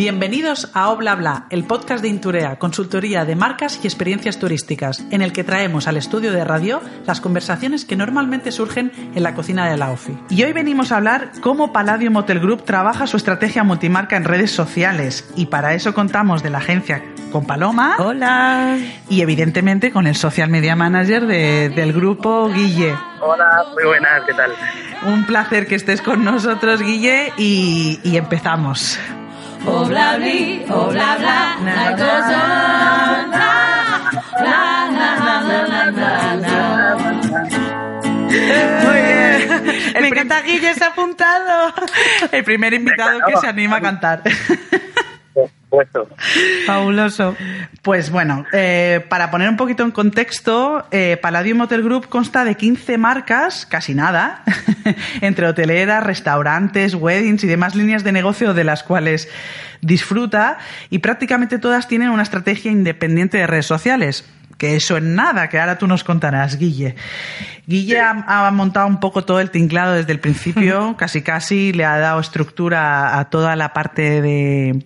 Bienvenidos a Oblabla, el podcast de Inturea, consultoría de marcas y experiencias turísticas, en el que traemos al estudio de radio las conversaciones que normalmente surgen en la cocina de la OFI. Y hoy venimos a hablar cómo Palladium Hotel Group trabaja su estrategia multimarca en redes sociales. Y para eso contamos de la agencia con Paloma. Hola. Y evidentemente con el social media manager del grupo Guille. Hola, muy buenas, ¿qué tal? Un placer que estés con nosotros, Guille, y, y empezamos. Oh bla bli, oh bla bla, life goes on. Bla, bla, bla, bla, Muy bien. El Me encanta Guille se ha apuntado. El primer invitado que se anima a cantar. Puesto. Fabuloso. Pues bueno, eh, para poner un poquito en contexto, eh, Palladium Hotel Group consta de 15 marcas, casi nada, entre hoteleras, restaurantes, weddings y demás líneas de negocio de las cuales disfruta y prácticamente todas tienen una estrategia independiente de redes sociales. Que eso en nada, que ahora tú nos contarás, Guille. Guille ha, ha montado un poco todo el tinglado desde el principio, casi casi le ha dado estructura a toda la parte de,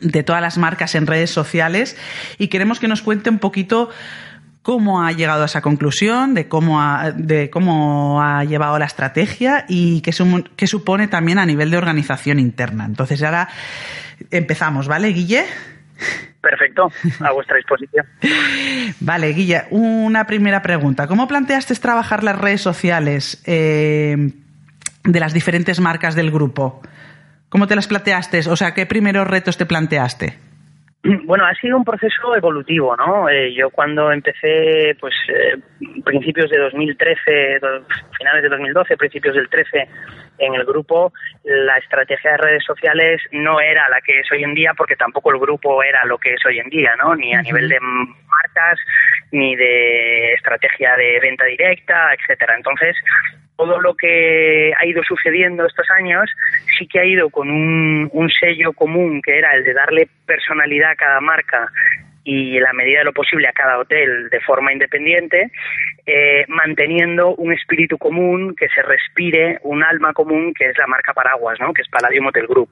de todas las marcas en redes sociales y queremos que nos cuente un poquito cómo ha llegado a esa conclusión, de cómo ha, de cómo ha llevado la estrategia y qué, supone también a nivel de organización interna. Entonces ahora empezamos, ¿vale, Guille? Perfecto, a vuestra disposición. Vale, Guille, una primera pregunta. ¿Cómo planteaste trabajar las redes sociales eh, de las diferentes marcas del grupo? ¿Cómo te las planteaste? O sea, ¿qué primeros retos te planteaste? Bueno, ha sido un proceso evolutivo, ¿no? Eh, yo cuando empecé, pues, eh, principios de 2013, do- finales de 2012, principios del 13, en el grupo, la estrategia de redes sociales no era la que es hoy en día, porque tampoco el grupo era lo que es hoy en día, ¿no? Ni a nivel de marcas, ni de estrategia de venta directa, etcétera. Entonces, todo lo que ha ido sucediendo estos años sí que ha ido con un, un sello común que era el de darle personalidad a cada marca y en la medida de lo posible a cada hotel de forma independiente, eh, manteniendo un espíritu común, que se respire un alma común, que es la marca Paraguas, ¿no? que es Palladium Hotel Group.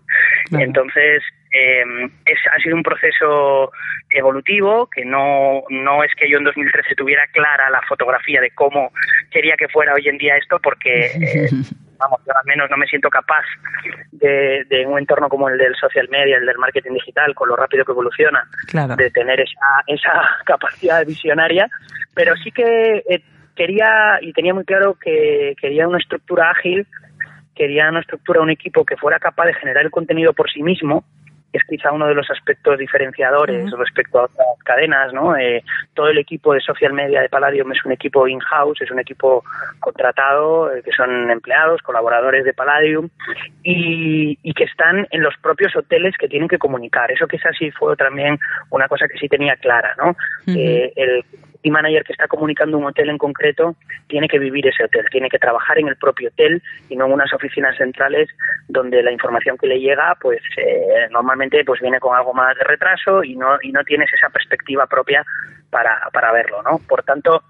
Claro. Entonces, eh, es, ha sido un proceso evolutivo, que no, no es que yo en 2013 tuviera clara la fotografía de cómo quería que fuera hoy en día esto, porque, eh, vamos, yo al menos no me siento capaz de, de un entorno como el del social media, el del marketing digital, con lo rápido que evoluciona, Claro. de tener esa, esa capacidad visionaria, pero sí que eh, quería y tenía muy claro que quería una estructura ágil, quería una estructura, un equipo que fuera capaz de generar el contenido por sí mismo, es quizá uno de los aspectos diferenciadores respecto a otras cadenas, ¿no? Eh, todo el equipo de social media de Palladium es un equipo in-house, es un equipo contratado, eh, que son empleados, colaboradores de Palladium, y, y que están en los propios hoteles que tienen que comunicar. Eso quizás sí fue también una cosa que sí tenía clara, ¿no? Eh, el team manager que está comunicando un hotel en concreto tiene que vivir ese hotel, tiene que trabajar en el propio hotel y no en unas oficinas centrales donde la información que le llega, pues eh, normalmente pues viene con algo más de retraso y no y no tienes esa perspectiva propia para, para verlo, ¿no? Por tanto,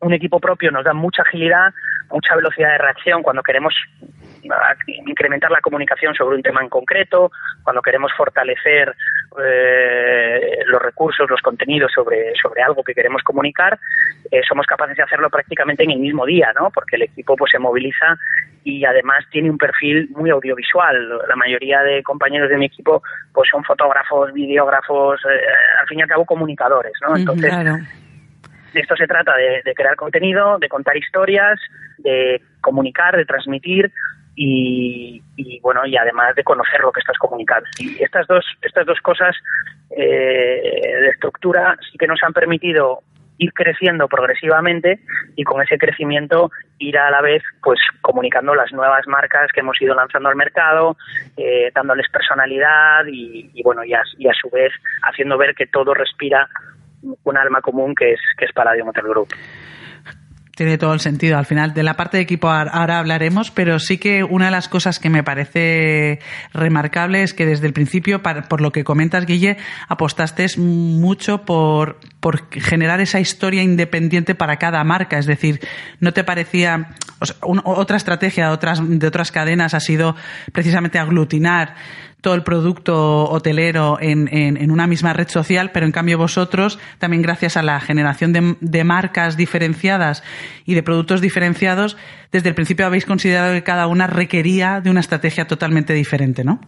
un equipo propio nos da mucha agilidad, mucha velocidad de reacción cuando queremos ah, incrementar la comunicación sobre un tema en concreto, cuando queremos fortalecer eh, los recursos, los contenidos sobre, sobre algo que queremos comunicar, eh, somos capaces de hacerlo prácticamente en el mismo día, ¿no? Porque el equipo pues se moviliza y además tiene un perfil muy audiovisual. La mayoría de compañeros de mi equipo pues son fotógrafos, videógrafos, eh, al fin y al cabo comunicadores, ¿no? Entonces, Claro. De esto se trata, de, de crear contenido, de contar historias, de comunicar, de transmitir y, y, bueno y además de conocer lo que estás comunicando. Y estas dos estas dos cosas eh, de estructura sí que nos han permitido ir creciendo progresivamente y con ese crecimiento ir a la vez pues comunicando las nuevas marcas que hemos ido lanzando al mercado, eh, dándoles personalidad y, bueno, y a, y a su vez haciendo ver que todo respira un alma común que es, que es Palladium Group tiene todo el sentido. Al final, de la parte de equipo ahora hablaremos, pero sí que una de las cosas que me parece remarcable es que desde el principio, por lo que comentas, Guille, apostaste mucho por, por generar esa historia independiente para cada marca. Es decir, no te parecía. otra estrategia de otras, de otras cadenas ha sido precisamente aglutinar todo el producto hotelero en, en, una misma red social, pero en cambio vosotros, también gracias a la generación de, marcas diferenciadas y de productos diferenciados, desde el principio habéis considerado que cada una requería de una estrategia totalmente diferente, ¿no?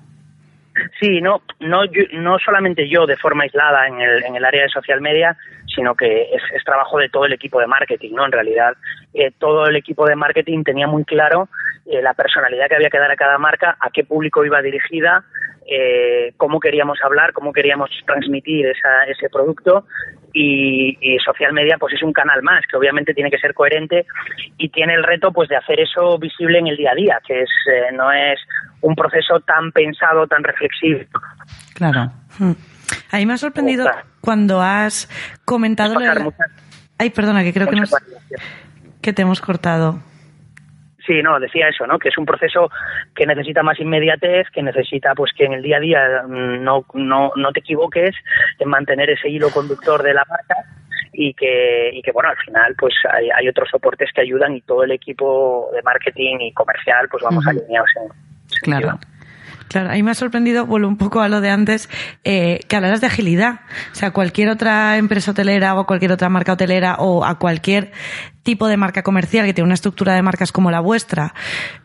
Sí, no, no, no solamente yo de forma aislada en el, en el área de social media, sino que es, es trabajo de todo el equipo de marketing, ¿no? En realidad, eh, todo el equipo de marketing tenía muy claro eh, la personalidad que había que dar a cada marca, a qué público iba dirigida, eh, cómo queríamos hablar, cómo queríamos transmitir esa, ese producto y, social media pues es un canal más que obviamente tiene que ser coherente y tiene el reto pues de hacer eso visible en el día a día que es eh, no es un proceso tan pensado tan reflexivo claro hmm. A mí me ha sorprendido cuando has comentado ay perdona que creo que nos... que te hemos cortado. Sí, no, decía eso, ¿no? Que es un proceso que necesita más inmediatez, que necesita, pues, que en el día a día mm, no, no, no te equivoques en mantener ese hilo conductor de la marca y que, y que bueno, al final, pues, hay, hay otros soportes que ayudan y todo el equipo de marketing y comercial, pues, vamos alineados en, Claro. Claro, a mí me ha sorprendido, vuelvo un poco a lo de antes, eh, que hablaras de agilidad. O sea, cualquier otra empresa hotelera o cualquier otra marca hotelera o a cualquier tipo de marca comercial que tiene una estructura de marcas como la vuestra,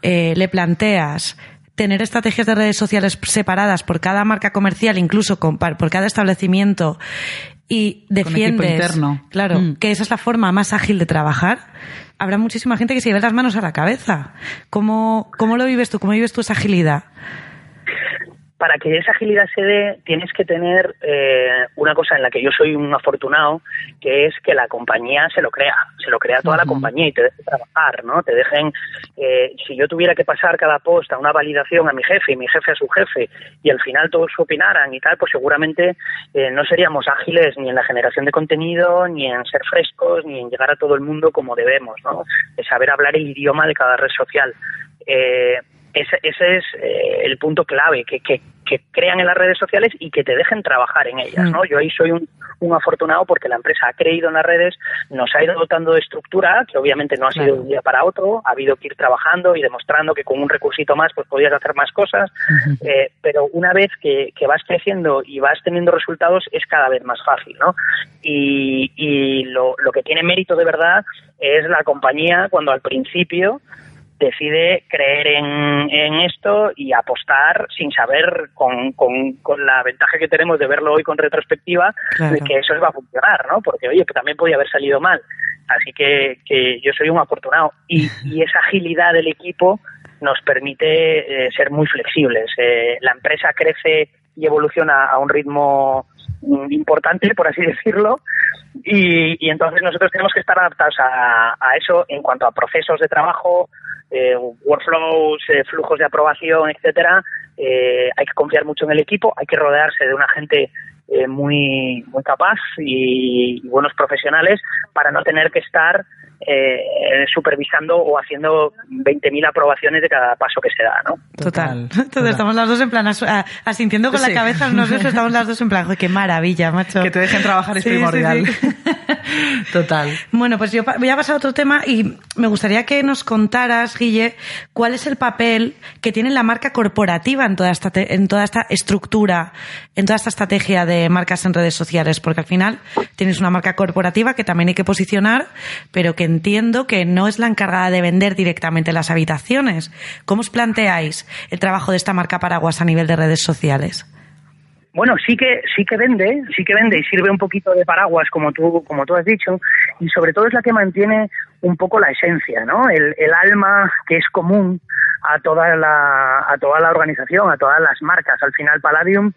eh, le planteas tener estrategias de redes sociales separadas por cada marca comercial, incluso por cada establecimiento, y defiendes, claro, mm. que esa es la forma más ágil de trabajar, habrá muchísima gente que se lleve las manos a la cabeza. ¿Cómo, cómo lo vives tú? ¿Cómo vives tú esa agilidad? Para que esa agilidad se dé, tienes que tener eh, una cosa en la que yo soy un afortunado, que es que la compañía se lo crea, se lo crea toda la compañía y te deje trabajar, ¿no? Te dejen, eh, si yo tuviera que pasar cada post a una validación a mi jefe y mi jefe a su jefe y al final todos opinaran y tal, pues seguramente eh, no seríamos ágiles ni en la generación de contenido, ni en ser frescos, ni en llegar a todo el mundo como debemos, ¿no? De saber hablar el idioma de cada red social. Eh, ese, ese es eh, el punto clave, que, que, crean en las redes sociales y que te dejen trabajar en ellas, ¿no? Mm. Yo ahí soy un, un, afortunado porque la empresa ha creído en las redes, nos ha ido dotando de estructura, que obviamente no ha sido de un día para otro, ha habido que ir trabajando y demostrando que con un recursito más pues podías hacer más cosas, eh, pero una vez que, que, vas creciendo y vas teniendo resultados es cada vez más fácil, ¿no? Y, y lo, lo que tiene mérito de verdad es la compañía cuando al principio decide creer en, esto y apostar sin saber con, con, la ventaja que tenemos de verlo hoy con retrospectiva de que eso va a funcionar, ¿no? Porque, oye, que también podía haber salido mal. Así que, que yo soy un afortunado. Y, y esa agilidad del equipo nos permite eh, ser muy flexibles. Eh, la empresa crece y evoluciona a un ritmo importante, por así decirlo, y, y entonces nosotros tenemos que estar adaptados a, a, eso en cuanto a procesos de trabajo, eh, workflows, eh, flujos de aprobación, etcétera, eh, hay que confiar mucho en el equipo, hay que rodearse de una gente eh, muy, muy capaz y, buenos profesionales para no tener que estar eh, supervisando o haciendo 20.000 aprobaciones de cada paso que se da, ¿no? Total. Entonces estamos las dos en plan asintiendo con la cabeza, nosotros estamos las dos en plan, qué maravilla, macho. Que te dejen trabajar es primordial. Total. Bueno, pues yo voy a pasar a otro tema y me gustaría que nos contaras, Guille, cuál es el papel que tiene la marca corporativa en toda esta, en toda esta estructura, en toda esta estrategia de marcas en redes sociales, porque al final tienes una marca corporativa que también hay que posicionar, pero que entiendo que no es la encargada de vender directamente las habitaciones. ¿Cómo os planteáis el trabajo de esta marca paraguas a nivel de redes sociales? Bueno, sí que sí que vende, sí que vende y sirve un poquito de paraguas como tú como tú has dicho y sobre todo es la que mantiene un poco la esencia, ¿no? El, el alma que es común a toda la a toda la organización, a todas las marcas. Al final Palladium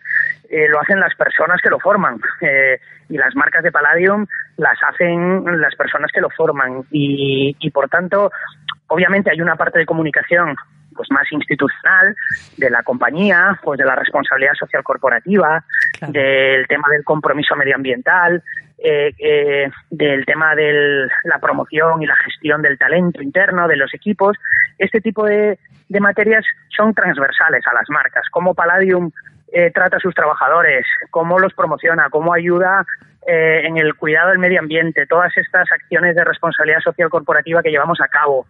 eh, lo hacen las personas que lo forman. Eh, y las marcas de Palladium las hacen las personas que lo forman. Y, y por tanto, obviamente hay una parte de comunicación pues más institucional de la compañía, pues de la responsabilidad social corporativa, del tema del compromiso medioambiental, eh, eh, del tema de la promoción y la gestión del talento interno de los equipos. Este tipo de, de materias son transversales a las marcas. Cómo Palladium eh, trata a sus trabajadores, cómo los promociona, cómo ayuda eh, en el cuidado del medio ambiente, todas estas acciones de responsabilidad social corporativa que llevamos a cabo.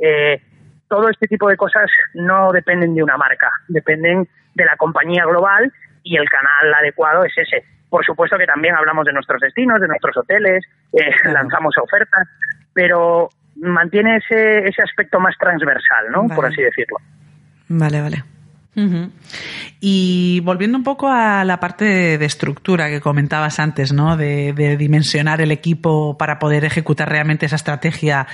Eh, todo este tipo de cosas no dependen de una marca, dependen de la compañía global y el canal adecuado es ese. Por supuesto que también hablamos de nuestros destinos, de nuestros hoteles, eh, lanzamos ofertas, pero mantiene ese, ese aspecto más transversal, ¿no? Por así decirlo. Vale, vale. Y volviendo un poco a la parte de, estructura que comentabas antes, ¿no? De, dimensionar el equipo para poder ejecutar realmente esa estrategia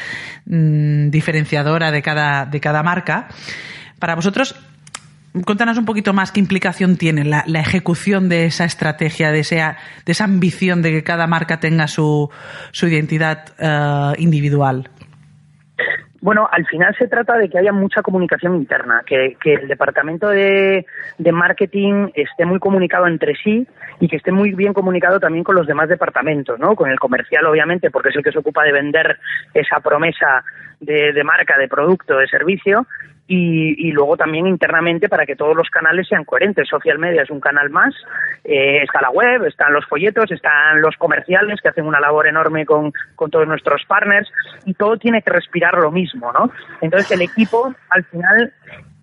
mm, diferenciadora de cada, de cada marca. Para vosotros, cuéntanos un poquito más qué implicación tiene la, ejecución de esa estrategia, de, esa, de esa ambición de que cada marca tenga su, su identidad eh, individual. Bueno, al final se trata de que haya mucha comunicación interna, que, el departamento de, marketing esté muy comunicado entre sí y que esté muy bien comunicado también con los demás departamentos, ¿no? Con el comercial, obviamente, porque es el que se ocupa de vender esa promesa de, de marca, de producto, de servicio, y, luego también internamente para que todos los canales sean coherentes. Social media es un canal más, eh, está la web, están los folletos, están los comerciales que hacen una labor enorme con, con todos nuestros partners y todo tiene que respirar lo mismo, ¿no? Entonces el equipo al final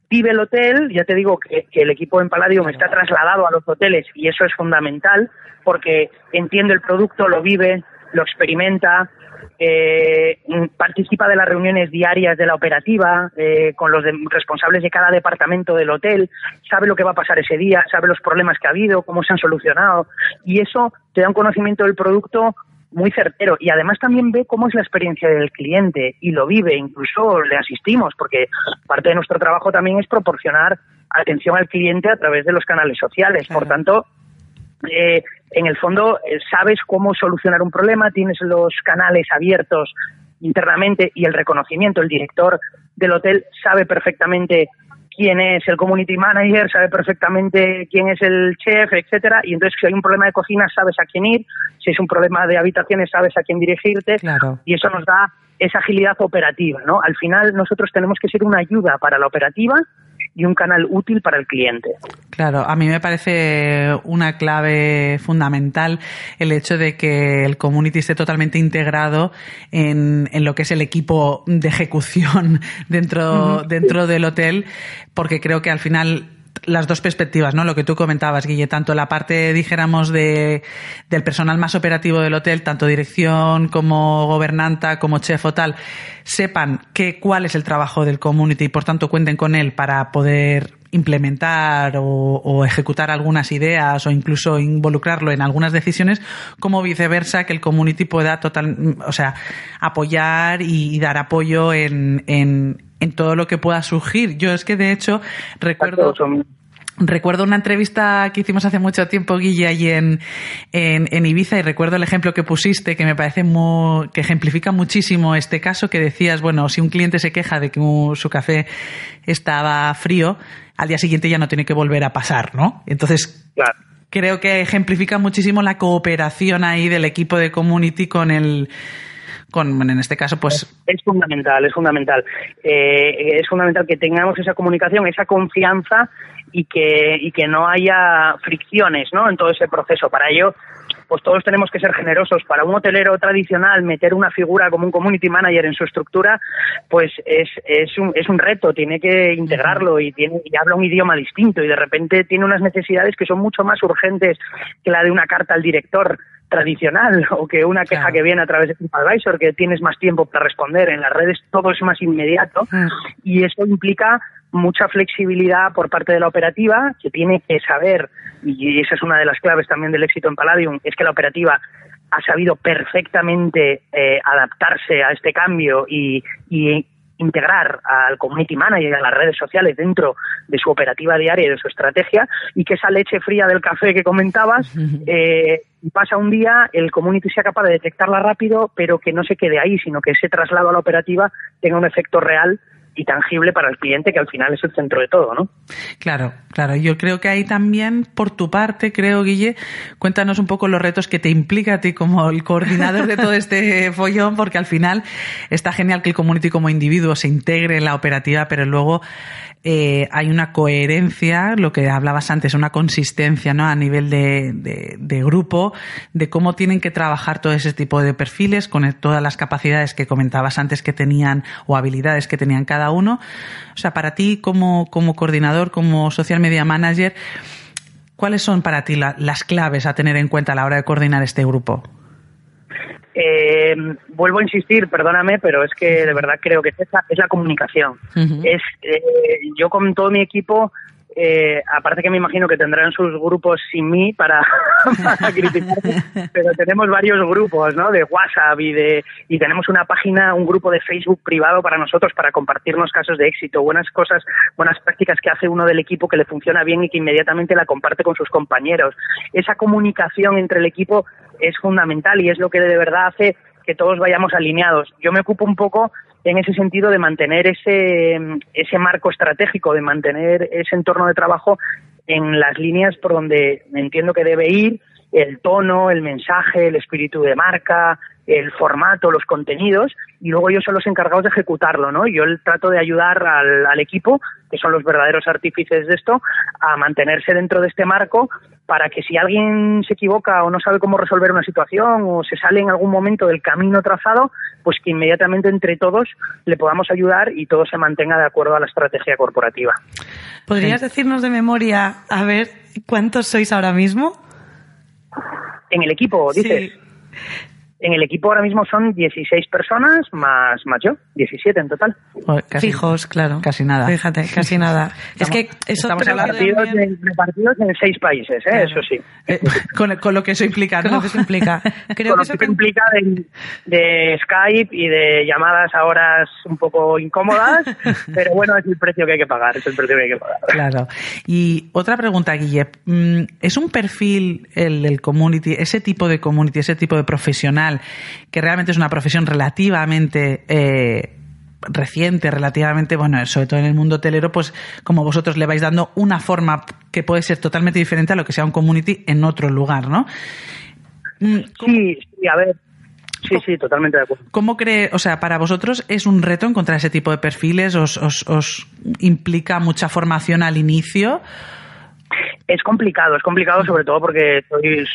vive el hotel, ya te digo que, que, el equipo en Palladium está trasladado a los hoteles y eso es fundamental porque entiende el producto, lo vive, lo experimenta, eh, participa de las reuniones diarias de la operativa eh, con los responsables de cada departamento del hotel, sabe lo que va a pasar ese día, sabe los problemas que ha habido, cómo se han solucionado y eso te da un conocimiento del producto muy certero y además también ve cómo es la experiencia del cliente y lo vive, incluso le asistimos porque parte de nuestro trabajo también es proporcionar atención al cliente a través de los canales sociales. Por tanto, eh, en el fondo eh, sabes cómo solucionar un problema, tienes los canales abiertos internamente y el reconocimiento, el director del hotel sabe perfectamente quién es el community manager, sabe perfectamente quién es el chef, etcétera, y entonces si hay un problema de cocina sabes a quién ir, si es un problema de habitaciones sabes a quién dirigirte, y eso nos da esa agilidad operativa, ¿no? Al final nosotros tenemos que ser una ayuda para la operativa y un canal útil para el cliente. Claro, a mí me parece una clave fundamental el hecho de que el community esté totalmente integrado en, en lo que es el equipo de ejecución dentro, dentro del hotel, porque creo que al final las dos perspectivas, ¿no? Lo que tú comentabas, Guille, tanto la parte, dijéramos, de, del personal más operativo del hotel, tanto dirección como gobernanta, como chef o tal, sepan que, cuál es el trabajo del community y por tanto cuenten con él para poder implementar o, ejecutar algunas ideas o incluso involucrarlo en algunas decisiones, como viceversa, que el community pueda total, o sea, apoyar y, dar apoyo en, en, en todo lo que pueda surgir. Yo es que de hecho recuerdo Recuerdo una entrevista que hicimos hace mucho tiempo, Guille, allí en, en, Ibiza, y recuerdo el ejemplo que pusiste, que me parece muy, que ejemplifica muchísimo este caso, que decías, bueno, si un cliente se queja de que su café estaba frío, al día siguiente ya no tiene que volver a pasar, ¿no? Entonces, creo que ejemplifica muchísimo la cooperación ahí del equipo de community con el, con, en este caso, pues... Es fundamental, es fundamental. Eh, es fundamental que tengamos esa comunicación, esa confianza y que, y que no haya fricciones ¿no? en todo ese proceso. Para ello, pues todos tenemos que ser generosos. Para un hotelero tradicional, meter una figura como un community manager en su estructura, pues es, es, un, es un reto, tiene que integrarlo y, tiene, y habla un idioma distinto y de repente tiene unas necesidades que son mucho más urgentes que la de una carta al director tradicional o que una queja que viene a través de TripAdvisor, que tienes más tiempo para responder. En las redes todo es más inmediato y eso implica mucha flexibilidad por parte de la operativa, que tiene que saber, y esa es una de las claves también del éxito en Palladium, es que la operativa ha sabido perfectamente eh, adaptarse a este cambio y, y integrar al community manager y a las redes sociales dentro de su operativa diaria y de su estrategia y que esa leche fría del café que comentabas eh, pasa un día, el community sea capaz de detectarla rápido, pero que no se quede ahí, sino que ese traslado a la operativa tenga un efecto real y tangible para el cliente, que al final es el centro de todo, ¿no? Claro, claro. Yo creo que ahí también, por tu parte, creo, Guille, cuéntanos un poco los retos que te implica a ti como el coordinador de todo este follón, porque al final está genial que el community como individuo se integre en la operativa, pero luego eh, hay una coherencia, lo que hablabas antes, una consistencia ¿no? a nivel de, de, de, grupo, de cómo tienen que trabajar todo ese tipo de perfiles con todas las capacidades que comentabas antes que tenían o habilidades que tenían cada uno. O sea, para ti como, como coordinador, como social media manager, ¿cuáles son para ti la, las claves a tener en cuenta a la hora de coordinar este grupo? Eh, vuelvo a insistir, perdóname, pero es que de verdad creo que esa es la comunicación. Uh -huh. Es eh, yo con todo mi equipo, eh, aparte que me imagino que tendrán sus grupos sin mí para, para criticarme, pero tenemos varios grupos, ¿no? De WhatsApp y de y tenemos una página, un grupo de Facebook privado para nosotros para compartirnos casos de éxito, buenas cosas, buenas prácticas que hace uno del equipo que le funciona bien y que inmediatamente la comparte con sus compañeros. Esa comunicación entre el equipo es fundamental y es lo que de verdad hace que todos vayamos alineados. Yo me ocupo un poco en ese sentido de mantener ese, ese marco estratégico, de mantener ese entorno de trabajo en las líneas por donde entiendo que debe ir, el tono, el mensaje, el espíritu de marca, el formato, los contenidos, y luego ellos son los encargados de ejecutarlo, ¿no? Yo trato de ayudar al, al equipo, que son los verdaderos artífices de esto, a mantenerse dentro de este marco para que si alguien se equivoca o no sabe cómo resolver una situación o se sale en algún momento del camino trazado, pues que inmediatamente entre todos le podamos ayudar y todo se mantenga de acuerdo a la estrategia corporativa. ¿Podrías decirnos de memoria, a ver, cuántos sois ahora mismo? En el equipo, dices. Sí. En el equipo ahora mismo son 16 personas más, más yo, 17 en total. Casi, Fijos, claro. Casi nada. Fíjate, casi nada. Estamos, es que eso estamos repartidos, en, repartidos en seis países, ¿eh? claro. eso sí. Eh, con, con, lo que eso implica, ¿no? Con lo que eso implica. Creo con que lo que eso implica de, de, Skype y de llamadas a horas un poco incómodas, pero bueno, es el precio que hay que pagar, es el precio que hay que pagar. Claro. Y otra pregunta, Guille. Mm, ¿Es un perfil el, el community, ese tipo de community, ese tipo de profesional que realmente es una profesión relativamente eh, reciente, relativamente, bueno, sobre todo en el mundo hotelero, pues como vosotros le vais dando una forma que puede ser totalmente diferente a lo que sea un community en otro lugar, ¿no? Mm, sí, sí, a ver, Sí, sí, totalmente de acuerdo. ¿Cómo cree, o sea, para vosotros es un reto encontrar ese tipo de perfiles? ¿Os, os, os implica mucha formación al inicio? Es complicado, es complicado sobre todo porque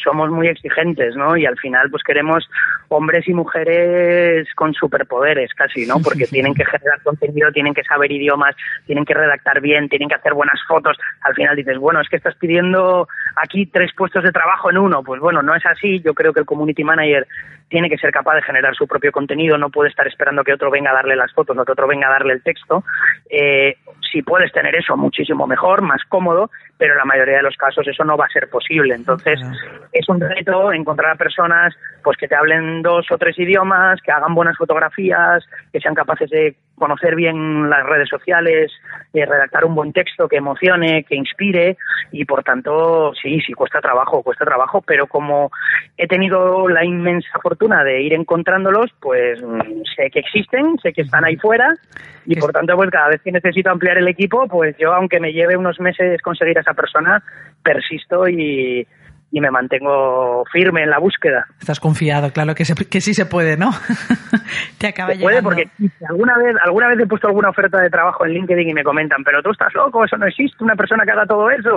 somos muy exigentes, ¿no? Y al final pues queremos hombres y mujeres con superpoderes casi, ¿no? Porque tienen que generar contenido, tienen que saber idiomas, tienen que redactar bien, tienen que hacer buenas fotos. Al final dices, bueno, es que estás pidiendo aquí tres puestos de trabajo en uno. Pues bueno, no es así. Yo creo que el community manager tiene que ser capaz de generar su propio contenido, no puede estar esperando que otro venga a darle las fotos o que otro venga a darle el texto. Eh, si puedes tener eso, muchísimo mejor, más cómodo, pero la mayoría de los casos eso no va a ser posible. Entonces, es un reto encontrar a personas pues que te hablen dos o tres idiomas, que hagan buenas fotografías, que sean capaces de conocer bien las redes sociales, de redactar un buen texto que emocione, que inspire y por tanto, sí, sí cuesta trabajo, cuesta trabajo, pero como he tenido la inmensa fortuna de ir encontrándolos, pues sé que existen, sé que están ahí fuera y por tanto, pues cada vez que necesito ampliar el equipo, pues yo aunque me lleve unos meses conseguir a esa persona, persisto y, y me mantengo firme en la búsqueda. Estás confiado, claro que, se, que sí se puede, ¿no? Te acaba se puede porque alguna vez, alguna vez he puesto alguna oferta de trabajo en LinkedIn y me comentan, pero tú estás loco, eso no existe, una persona que haga todo eso.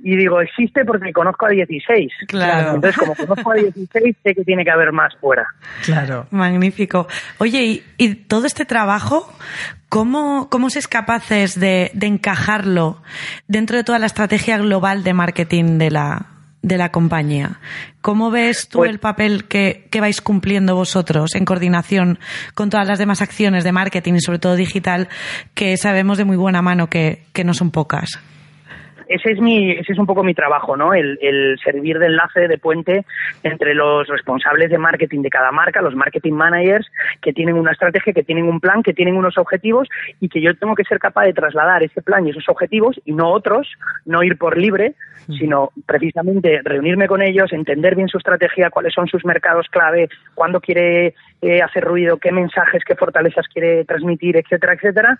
Y digo, existe porque conozco a 16. Claro. Entonces, como conozco a 16, sé que tiene que haber más fuera. Claro. Magnífico. Oye, y, y todo este trabajo, ¿Cómo, ¿Cómo sois capaces de, de, encajarlo dentro de toda la estrategia global de marketing de la, de la compañía? ¿Cómo ves tú pues, el papel que, que, vais cumpliendo vosotros en coordinación con todas las demás acciones de marketing y sobre todo digital que sabemos de muy buena mano que, que no son pocas? Ese es mi, ese es un poco mi trabajo, ¿no? El, el, servir de enlace, de puente entre los responsables de marketing de cada marca, los marketing managers, que tienen una estrategia, que tienen un plan, que tienen unos objetivos y que yo tengo que ser capaz de trasladar ese plan y esos objetivos y no otros, no ir por libre, sino precisamente reunirme con ellos, entender bien su estrategia, cuáles son sus mercados clave, cuándo quiere eh, hacer ruido, qué mensajes, qué fortalezas quiere transmitir, etcétera, etcétera,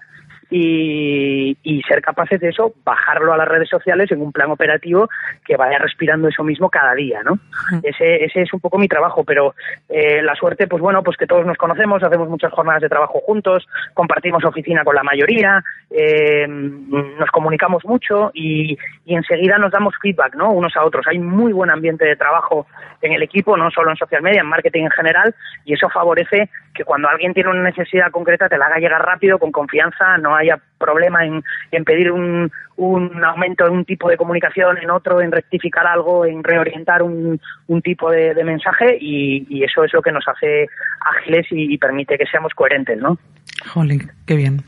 y, y, ser capaces de eso, bajarlo a las redes sociales en un plan operativo que vaya respirando eso mismo cada día, ¿no? Ese, ese es un poco mi trabajo, pero eh, la suerte, pues bueno, pues que todos nos conocemos, hacemos muchas jornadas de trabajo juntos, compartimos oficina con la mayoría, eh, nos comunicamos mucho y, y enseguida nos damos feedback, ¿no? Unos a otros. Hay muy buen ambiente de trabajo en el equipo, no solo en social media, en marketing en general, y eso favorece que cuando alguien tiene una necesidad concreta te la haga llegar rápido, con confianza, no haya problema en, en pedir un, un aumento en un tipo de comunicación, en otro, en rectificar algo, en reorientar un, un tipo de, mensaje y, eso es lo que nos hace ágiles y, y permite que seamos coherentes, ¿no? Jolín, qué bien.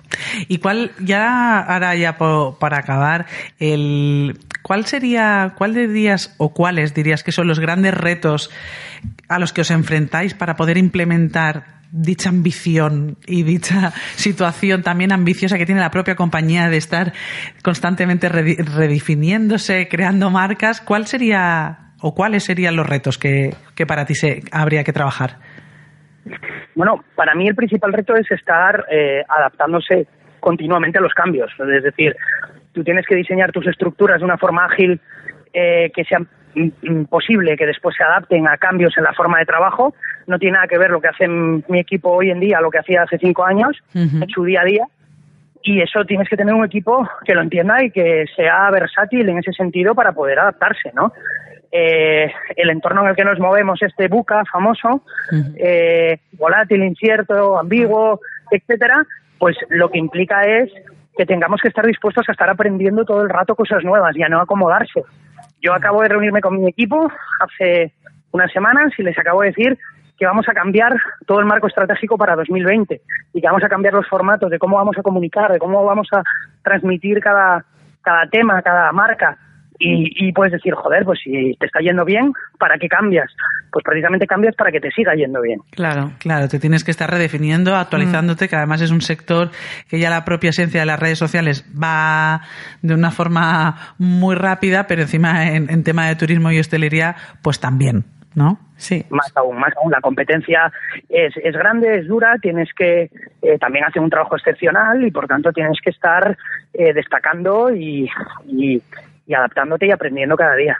¿Y cuál, ya ahora ya por, para acabar, el, cuál sería, cuál dirías o cuáles dirías que son los grandes retos a los que os enfrentáis para poder implementar dicha ambición y dicha situación también ambiciosa que tiene la propia compañía de estar constantemente redefiniéndose, creando marcas, ¿cuál sería o cuáles serían los retos que, que para ti se, habría que trabajar? Bueno, para mí el principal reto es estar eh, adaptándose continuamente a los cambios. Es decir, tú tienes que diseñar tus estructuras de una forma ágil eh, que sea posible que después se adapten a cambios en la forma de trabajo. No tiene nada que ver lo que hace mi equipo hoy en día a lo que hacía hace cinco años, uh -huh. en su día a día. Y eso tienes que tener un equipo que lo entienda y que sea versátil en ese sentido para poder adaptarse, ¿no? Eh, el entorno en el que nos movemos, este buca famoso, uh -huh. eh, volátil, incierto, ambiguo, etcétera, pues lo que implica es que tengamos que estar dispuestos a estar aprendiendo todo el rato cosas nuevas y a no acomodarse. Yo acabo de reunirme con mi equipo hace unas semanas y les acabo de decir que vamos a cambiar todo el marco estratégico para 2020 y que vamos a cambiar los formatos de cómo vamos a comunicar, de cómo vamos a transmitir cada, cada tema, cada marca. Y, y, puedes decir, joder, pues si te está yendo bien, ¿para qué cambias? Pues precisamente cambias para que te siga yendo bien. Claro, claro, te tienes que estar redefiniendo, actualizándote, mm. que además es un sector que ya la propia esencia de las redes sociales va de una forma muy rápida, pero encima en, en tema de turismo y hostelería, pues también. ¿no? Sí. Más aún, más aún. La competencia es, es grande, es dura, tienes que eh, también hacer un trabajo excepcional y por tanto tienes que estar eh, destacando y, y, y adaptándote y aprendiendo cada día.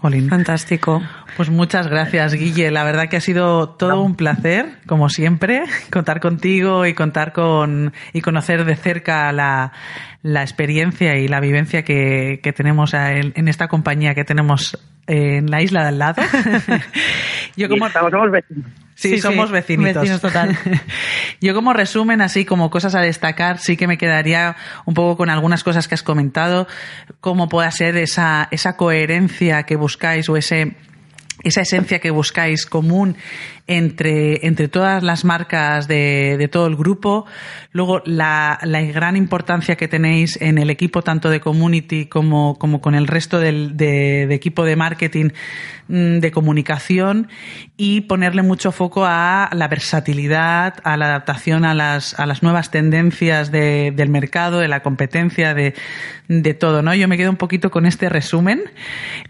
Jolín. Fantástico. Pues muchas gracias, Guille. La verdad que ha sido todo no. un placer, como siempre, contar contigo y contar con y conocer de cerca la, la experiencia y la vivencia que, que tenemos en, en, esta compañía que tenemos en la isla de al lado. Yo como estamos somos vecinos. Sí, sí, somos vecinitos. Vecinos total. Yo como resumen, así como cosas a destacar, sí que me quedaría un poco con algunas cosas que has comentado, cómo pueda ser esa, esa coherencia que buscáis o ese esa esencia que buscáis común entre, entre todas las marcas de, de todo el grupo. Luego, la, la, gran importancia que tenéis en el equipo, tanto de community como, como con el resto del de, de equipo de marketing, mm, de comunicación, y ponerle mucho foco a la versatilidad, a la adaptación a las, a las nuevas tendencias de, del mercado, de la competencia, de, de todo, ¿no? Yo me quedo un poquito con este resumen.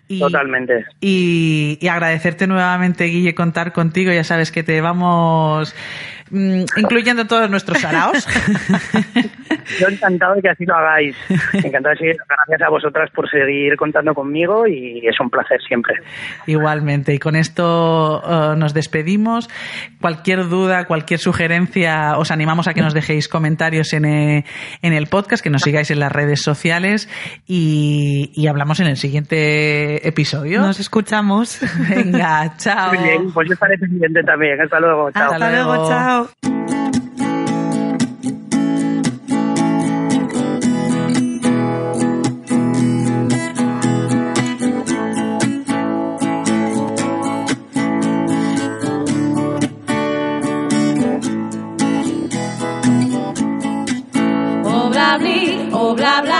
Y, Totalmente. Y, y agradecerte nuevamente, Guille, contar contigo. Ya sabes que te vamos incluyendo todos nuestros saraos. Yo encantado de que así lo hagáis. Encantado de seguir. Gracias a vosotras por seguir contando conmigo y es un placer siempre. Igualmente. Y con esto uh, nos despedimos. Cualquier duda, cualquier sugerencia, os animamos a que nos dejéis comentarios en, eh, en el podcast, que nos sigáis en las redes sociales y, y hablamos en el siguiente episodio. Nos escuchamos. Venga, chao. Muy bien, pues yo estaré pendiente también. Hasta luego. Chao. Hasta luego, chao. Oh, blah,